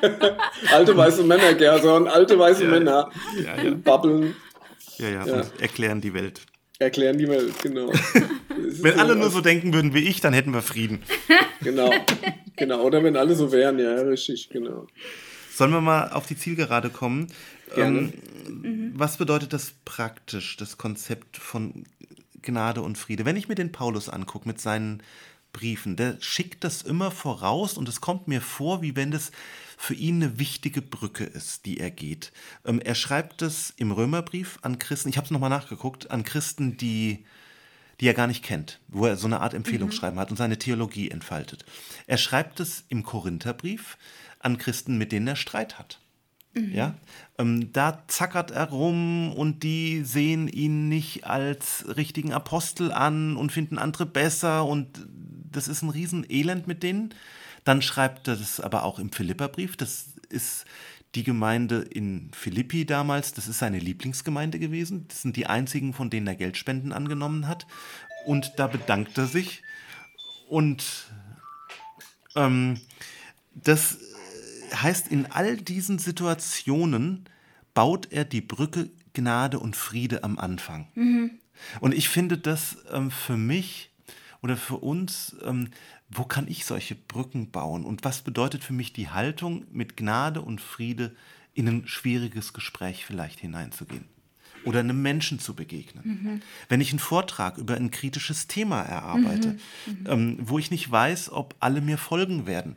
alte weiße Männer, Gerson, alte weiße ja, Männer. Ja, ja. Babbeln. Ja, ja, ja. erklären die Welt. Erklären die Welt, genau. wenn alle nur so denken würden wie ich, dann hätten wir Frieden. Genau, genau. Oder wenn alle so wären, ja, richtig, genau. Sollen wir mal auf die Zielgerade kommen? Ähm, mhm. Was bedeutet das praktisch, das Konzept von Gnade und Friede? Wenn ich mir den Paulus angucke mit seinen Briefen, der schickt das immer voraus und es kommt mir vor, wie wenn das für ihn eine wichtige Brücke ist, die er geht. Ähm, er schreibt es im Römerbrief an Christen, ich habe es nochmal nachgeguckt, an Christen, die, die er gar nicht kennt, wo er so eine Art Empfehlungsschreiben mhm. hat und seine Theologie entfaltet. Er schreibt es im Korintherbrief an Christen, mit denen er Streit hat. Mhm. Ja, ähm, da zackert er rum und die sehen ihn nicht als richtigen Apostel an und finden andere besser und das ist ein Riesenelend mit denen. Dann schreibt er das aber auch im Philipperbrief. Das ist die Gemeinde in Philippi damals. Das ist seine Lieblingsgemeinde gewesen. Das sind die einzigen, von denen er Geldspenden angenommen hat. Und da bedankt er sich. Und ähm, das heißt, in all diesen Situationen baut er die Brücke Gnade und Friede am Anfang. Mhm. Und ich finde das ähm, für mich oder für uns, ähm, wo kann ich solche Brücken bauen? Und was bedeutet für mich die Haltung, mit Gnade und Friede in ein schwieriges Gespräch vielleicht hineinzugehen? Oder einem Menschen zu begegnen. Mhm. Wenn ich einen Vortrag über ein kritisches Thema erarbeite, mhm. mhm. ähm, wo ich nicht weiß, ob alle mir folgen werden.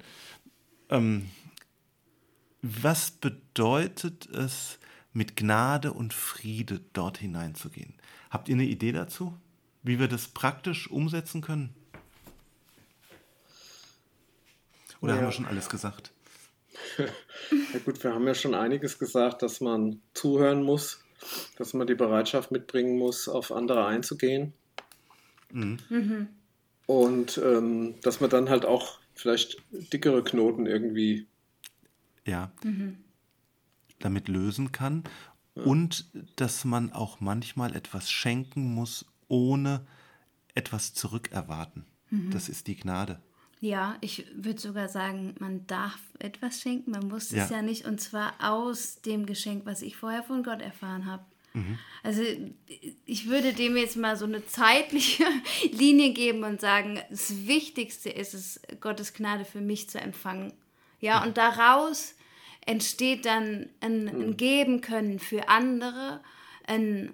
Ähm, was bedeutet es, mit Gnade und Friede dort hineinzugehen? Habt ihr eine Idee dazu? Wie wir das praktisch umsetzen können? Oder ja. haben wir schon alles gesagt? Ja gut, wir haben ja schon einiges gesagt, dass man zuhören muss, dass man die Bereitschaft mitbringen muss, auf andere einzugehen. Mhm. Mhm. Und ähm, dass man dann halt auch vielleicht dickere Knoten irgendwie ja, mhm. damit lösen kann ja. und dass man auch manchmal etwas schenken muss, ohne etwas zurückerwarten. Mhm. Das ist die Gnade. Ja, ich würde sogar sagen, man darf etwas schenken, man muss ja. es ja nicht, und zwar aus dem Geschenk, was ich vorher von Gott erfahren habe. Mhm. Also ich würde dem jetzt mal so eine zeitliche Linie geben und sagen, das Wichtigste ist es, Gottes Gnade für mich zu empfangen. Ja, mhm. und daraus entsteht dann ein, ein, mhm. Geben können für andere, ein,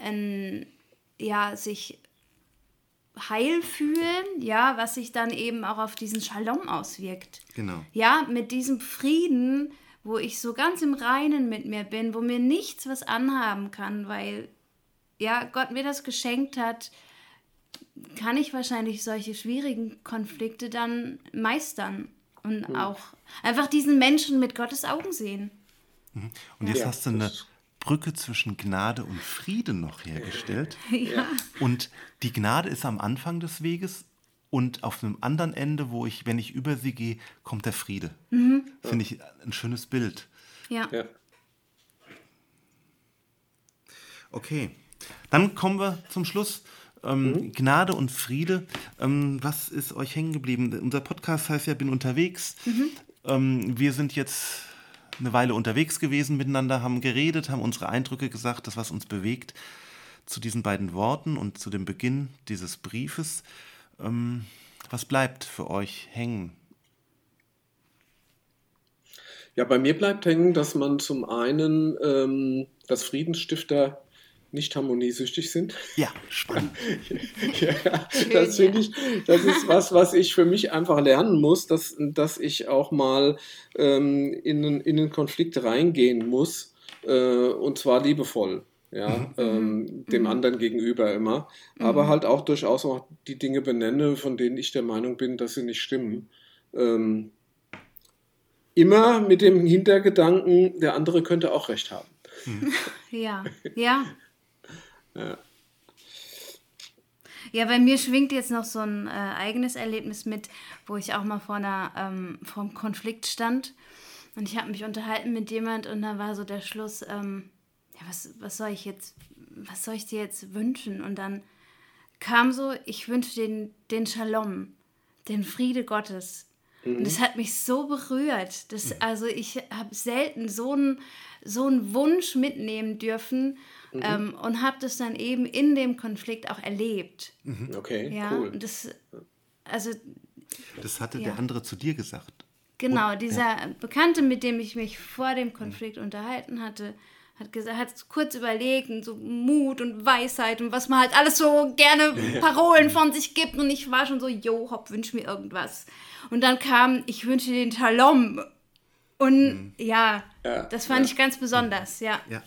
ein ja, sich heil fühlen, ja, was sich dann eben auch auf diesen Shalom auswirkt. Genau. Ja, mit diesem Frieden, wo ich so ganz im Reinen mit mir bin, wo mir nichts was anhaben kann, weil ja, Gott mir das geschenkt hat, kann ich wahrscheinlich solche schwierigen Konflikte dann meistern und mhm. auch einfach diesen Menschen mit Gottes Augen sehen. Mhm. Und jetzt ja, hast du eine Brücke zwischen Gnade und Frieden noch hergestellt. Ja. Und die Gnade ist am Anfang des Weges und auf einem anderen Ende, wo ich, wenn ich über sie gehe, kommt der Friede. Mhm. Finde ich ein schönes Bild. Ja. ja. Okay, dann kommen wir zum Schluss. Ähm, mhm. Gnade und Friede. Ähm, was ist euch hängen geblieben? Unser Podcast heißt ja Bin unterwegs. Mhm. Ähm, wir sind jetzt eine Weile unterwegs gewesen miteinander, haben geredet, haben unsere Eindrücke gesagt, das, was uns bewegt, zu diesen beiden Worten und zu dem Beginn dieses Briefes. Ähm, was bleibt für euch hängen? Ja, bei mir bleibt hängen, dass man zum einen ähm, das Friedensstifter nicht harmoniesüchtig sind. Ja, spannend. ja, das finde ich, das ist was, was ich für mich einfach lernen muss, dass, dass ich auch mal ähm, in, in einen Konflikt reingehen muss, äh, und zwar liebevoll. Ja, mhm. ähm, dem mhm. anderen gegenüber immer, aber mhm. halt auch durchaus auch die Dinge benenne, von denen ich der Meinung bin, dass sie nicht stimmen. Ähm, immer mit dem Hintergedanken, der andere könnte auch recht haben. Ja, ja, ja. Ja, bei mir schwingt jetzt noch so ein äh, eigenes Erlebnis mit, wo ich auch mal vor einer ähm, vor einem Konflikt stand und ich habe mich unterhalten mit jemand und da war so der Schluss, ähm, ja, was, was soll ich jetzt, was soll ich dir jetzt wünschen? Und dann kam so, ich wünsche den, den Shalom, den Friede Gottes. Mhm. Und das hat mich so berührt. Das, mhm. Also ich habe selten so einen so einen Wunsch mitnehmen dürfen mhm. ähm, und habe das dann eben in dem Konflikt auch erlebt. Mhm. Okay, ja, cool. Das, also, das hatte ja. der andere zu dir gesagt. Genau, und, dieser ja. Bekannte, mit dem ich mich vor dem Konflikt mhm. unterhalten hatte, hat gesagt, hat kurz überlegt und so Mut und Weisheit und was man halt alles so gerne Parolen von sich gibt und ich war schon so, jo, hopp, wünsch mir irgendwas. Und dann kam, ich wünsche den Talom und mhm. ja, ja, das fand ja. ich ganz besonders. Ja, ja.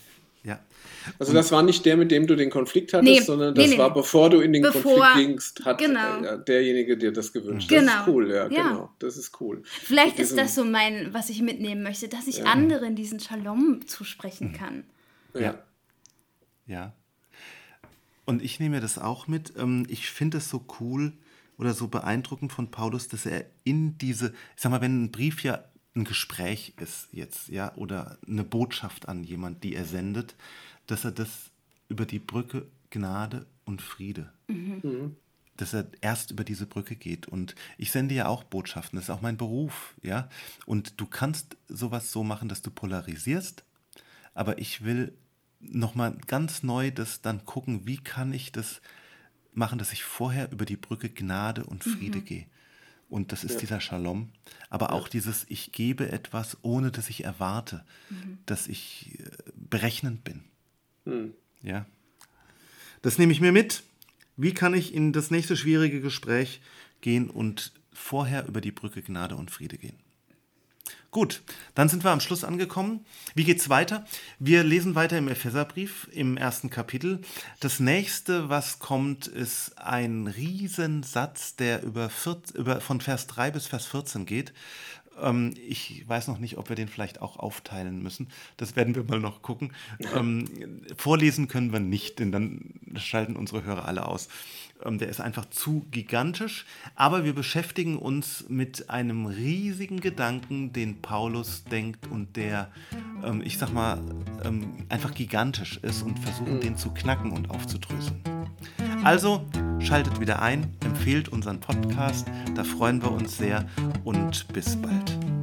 Also das war nicht der, mit dem du den Konflikt hattest, nee, sondern das nee, war, bevor du in den bevor, Konflikt gingst, hat genau. äh, derjenige dir das gewünscht. Genau. Das ist cool, ja, ja, genau. Das ist cool. Vielleicht ist das so mein, was ich mitnehmen möchte, dass ich anderen diesen Shalom zusprechen kann. Ja. Ja. Und ich nehme das auch mit. Ähm, ich finde es so cool oder so beeindruckend von Paulus, dass er in diese, ich sag mal, wenn ein Brief ja ein Gespräch ist jetzt, ja, oder eine Botschaft an jemand, die er sendet, dass er das über die Brücke Gnade und Friede, mhm. dass er erst über diese Brücke geht. Und ich sende ja auch Botschaften, das ist auch mein Beruf, ja. Und du kannst sowas so machen, dass du polarisierst, aber ich will nochmal ganz neu das dann gucken, wie kann ich das machen, dass ich vorher über die Brücke Gnade und Friede mhm. gehe. Und das ist ja. dieser Shalom. Aber auch dieses, ich gebe etwas, ohne dass ich erwarte, mhm. dass ich äh, berechnend bin. Mhm. Ja. Das nehme ich mir mit. Wie kann ich in das nächste schwierige Gespräch gehen und vorher über die Brücke Gnade und Friede gehen? Gut, dann sind wir am Schluss angekommen. Wie geht's weiter? Wir lesen weiter im Epheserbrief im ersten Kapitel. Das nächste, was kommt, ist ein Riesensatz, der über, 14, über von Vers 3 bis Vers 14 geht. Ähm, ich weiß noch nicht, ob wir den vielleicht auch aufteilen müssen. Das werden wir mal noch gucken. Ähm, vorlesen können wir nicht, denn dann schalten unsere Hörer alle aus. Ähm, der ist einfach zu gigantisch. Aber wir beschäftigen uns mit einem riesigen Gedanken, den Paulus denkt und der, ähm, ich sag mal, ähm, einfach gigantisch ist und versuchen, den zu knacken und aufzudröseln. Also schaltet wieder ein, empfehlt unseren Podcast, da freuen wir uns sehr und bis bald.